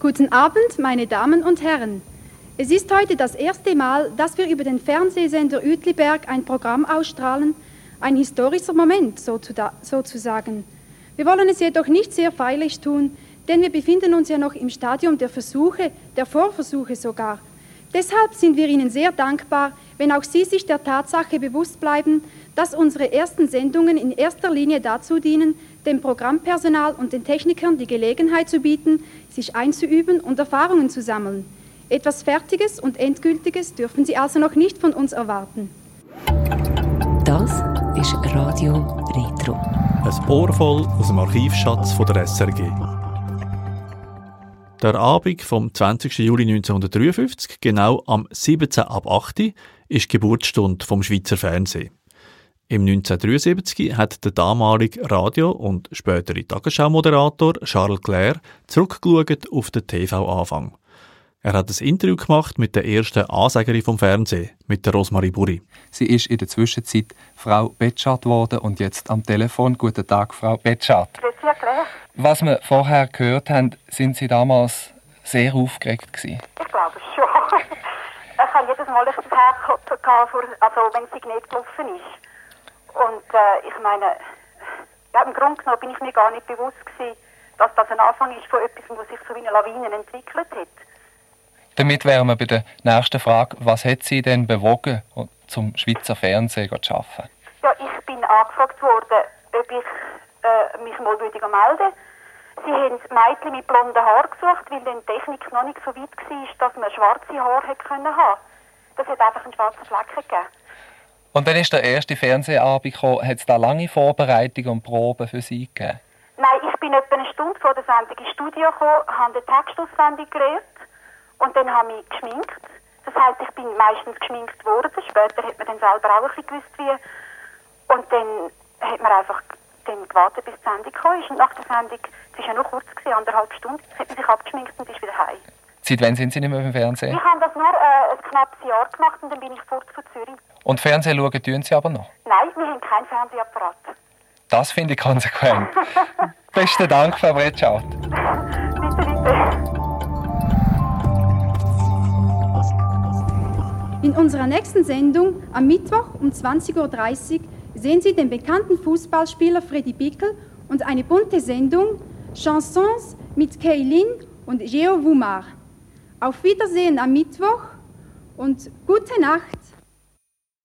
Guten Abend, meine Damen und Herren. Es ist heute das erste Mal, dass wir über den Fernsehsender Uetliberg ein Programm ausstrahlen, ein historischer Moment sozusagen. Wir wollen es jedoch nicht sehr feierlich tun, denn wir befinden uns ja noch im Stadium der Versuche, der Vorversuche sogar. Deshalb sind wir Ihnen sehr dankbar, wenn auch Sie sich der Tatsache bewusst bleiben, dass unsere ersten Sendungen in erster Linie dazu dienen, dem Programmpersonal und den Technikern die Gelegenheit zu bieten, sich einzuüben und Erfahrungen zu sammeln. Etwas Fertiges und Endgültiges dürfen Sie also noch nicht von uns erwarten. Das ist Radio Retro. Ein Ohr voll aus dem Archivschatz von der SRG. Der Abend vom 20. Juli 1953, genau am 17. ab 8. ist die Geburtsstunde vom Schweizer Fernsehen. Im 1973 hat der damalige Radio- und spätere Tagesschau-Moderator Charles Clair zurückgeschaut auf den TV-Anfang. Er hat ein Interview gemacht mit der ersten Ansagerin vom Fernsehen, mit der Rosmarie Buri. Sie ist in der Zwischenzeit Frau Betschart geworden und jetzt am Telefon. Guten Tag, Frau Betschart. Was wir vorher gehört haben, sind Sie damals sehr aufgeregt gewesen. Ich glaube schon. Ich habe jedes Mal ein Herz also wenn sie nicht gelaufen ist. Und äh, ich meine, ja, im Grunde genommen bin ich mir gar nicht bewusst gewesen, dass das ein Anfang ist von etwas, was sich so wie eine Lawine entwickelt hat. Damit wären wir bei der nächsten Frage. Was hat Sie denn bewogen, zum Schweizer Fernsehen zu arbeiten? Ja, ich bin angefragt worden, ob ich äh, mich mal melden würde. Sie haben Mädchen mit blonden Haaren gesucht, weil die Technik noch nicht so weit war, dass man schwarze Haare hätte können haben. Das hat einfach einen schwarzen Fleck gegeben. Und dann ist der erste Fernsehabend gekommen. Hat es da lange Vorbereitungen und Proben für Sie gegeben? Nein, ich bin etwa eine Stunde vor der Sendung ins Studio gekommen, habe eine Textauswendig gelernt und dann habe ich geschminkt. Das heisst, ich bin meistens geschminkt worden. Später hat man dann selber auch ein bisschen gewusst, wie. Und dann hat man einfach dann gewartet, bis die Sendung kam. Und nach der Sendung, es war ja nur kurz, gewesen, anderthalb Stunden, hat man sich abgeschminkt und ist wieder heim. Seit wann sind Sie nicht mehr im Fernsehen? Ich habe nur äh, ein knappes Jahr gemacht und dann bin ich fort von Zürich. Und Fernsehen schauen tun Sie aber noch? Nein, wir haben keinen Fernsehapparat. Das finde ich konsequent. Besten Dank, Frau Bretschart. bitte, bitte. In unserer nächsten Sendung am Mittwoch um 20.30 Uhr sehen Sie den bekannten Fußballspieler Freddy Bickel und eine bunte Sendung Chansons mit Kaylin und Geo Wumar. Auf Wiedersehen am Mittwoch und gute Nacht